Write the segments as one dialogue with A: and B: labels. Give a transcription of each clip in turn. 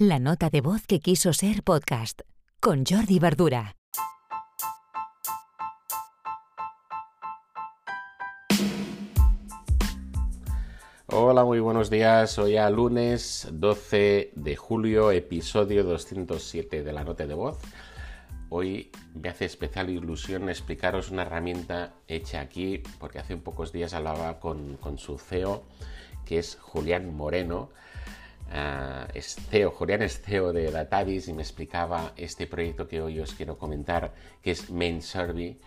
A: La nota de voz que quiso ser podcast con Jordi Verdura.
B: Hola, muy buenos días. Hoy a lunes 12 de julio, episodio 207 de la nota de voz. Hoy me hace especial ilusión explicaros una herramienta hecha aquí, porque hace pocos días hablaba con, su CEO, que es Julián Moreno. Uh, es CEO, es CEO de Datavis y me explicaba este proyecto que hoy os quiero comentar, que es Main Survey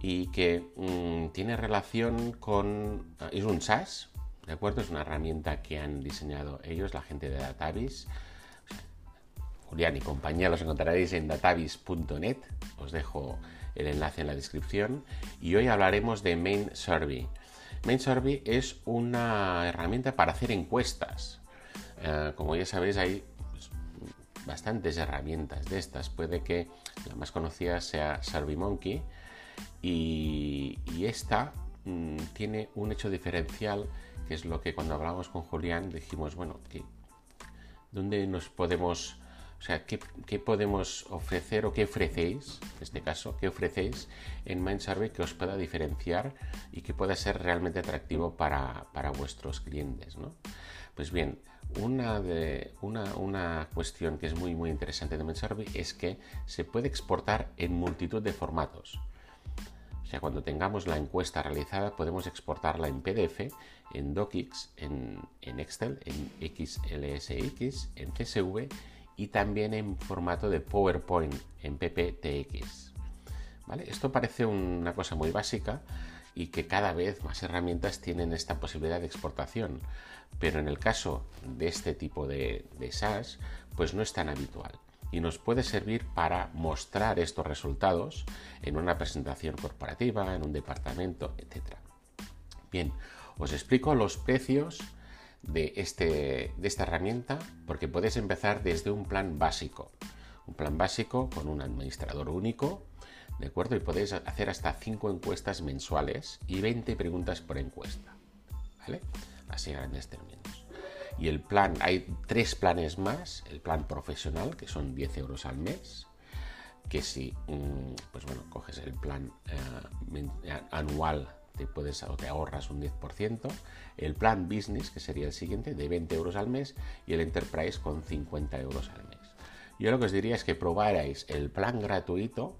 B: y que mm, tiene relación con... es un SaaS, ¿de acuerdo? Es una herramienta que han diseñado ellos, la gente de Datavis. Julián y compañía los encontraréis en datavis.net, os dejo el enlace en la descripción. Y hoy hablaremos de Main Survey. Main Survey es una herramienta para hacer encuestas. Eh, como ya sabéis, hay pues, bastantes herramientas de estas. Puede que la más conocida sea SurveyMonkey y, y esta mm, tiene un hecho diferencial que es lo que cuando hablamos con Julián dijimos, bueno, que, ¿dónde nos podemos o sea, ¿qué, podemos ofrecer o qué ofrecéis, en este caso, qué ofrecéis en MindSurvey que os pueda diferenciar y que pueda ser realmente atractivo para, vuestros clientes? ¿no? Pues bien, una, una, una, cuestión que es muy, muy interesante de MindSurvey es que se puede exportar en multitud de formatos. O sea, cuando tengamos la encuesta realizada podemos exportarla en PDF, en DocX, en, en Excel, en XLSX, en CSV y también en formato de PowerPoint en PPTX. ¿Vale? Esto parece una cosa muy básica y que cada vez más herramientas tienen esta posibilidad de exportación, pero en el caso de este tipo de, SaaS, pues no es tan habitual y nos puede servir para mostrar estos resultados en una presentación corporativa, en un departamento, etc. Bien, os explico los precios de, este, de esta herramienta porque puedes empezar desde un plan básico. Un plan básico con un administrador único, ¿de acuerdo? Y podéis hacer hasta 5 encuestas mensuales y 20 preguntas por encuesta, ¿vale? Así grandes términos. Y el plan, hay tres planes más, el plan profesional, que son 10 euros al mes, que si, mm, pues bueno, coges el plan eh, anual te puedes o te ahorras un 10%, el plan business, que sería el siguiente, de 20 euros al mes, y el enterprise con 50 euros al mes. Yo lo que os diría es que probarais el plan gratuito,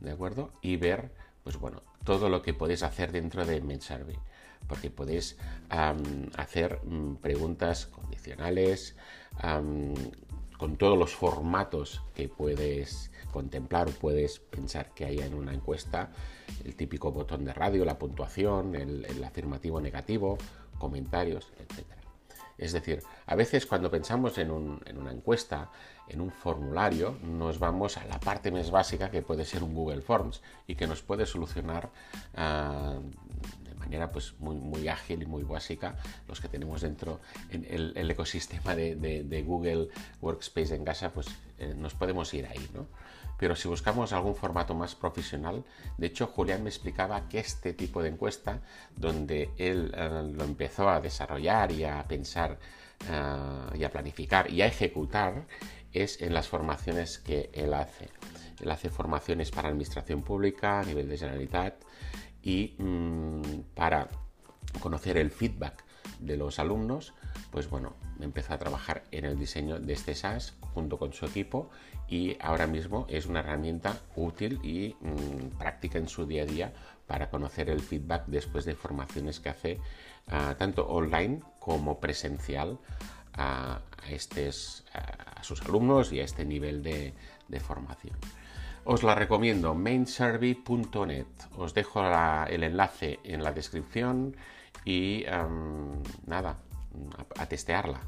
B: ¿de acuerdo? Y ver, pues bueno, todo lo que podéis hacer dentro de MedSurvey, porque podéis hacer mm, preguntas condicionales, con todos los formatos que puedes contemplar puedes pensar que hay en una encuesta, el típico botón de radio, la puntuación, el, afirmativo negativo, comentarios, etc. Es decir, a veces cuando pensamos en, una encuesta, en un formulario, nos vamos a la parte más básica que puede ser un Google Forms y que nos puede solucionar uh, manera pues muy, muy ágil y muy básica los que tenemos dentro en el, ecosistema de, Google Workspace en casa pues eh, nos podemos ir ahí ¿no? pero si buscamos algún formato más profesional de hecho Julián me explicaba que este tipo de encuesta donde él eh, lo empezó a desarrollar y a pensar eh, y a planificar y a ejecutar es en las formaciones que él hace. Él hace formaciones para administración pública a nivel de Generalitat y mm, para conocer el feedback de los alumnos, pues bueno, empezó a trabajar en el diseño de este SaaS junto con su equipo y ahora mismo es una herramienta útil y mm, práctica en su día a día para conocer el feedback después de formaciones que hace ah, tanto online como presencial a, a, sus alumnos y a este nivel de formación. Os la recomiendo, mainsurvey.net. Os dejo el enlace en la descripción y em, nada, a testearla.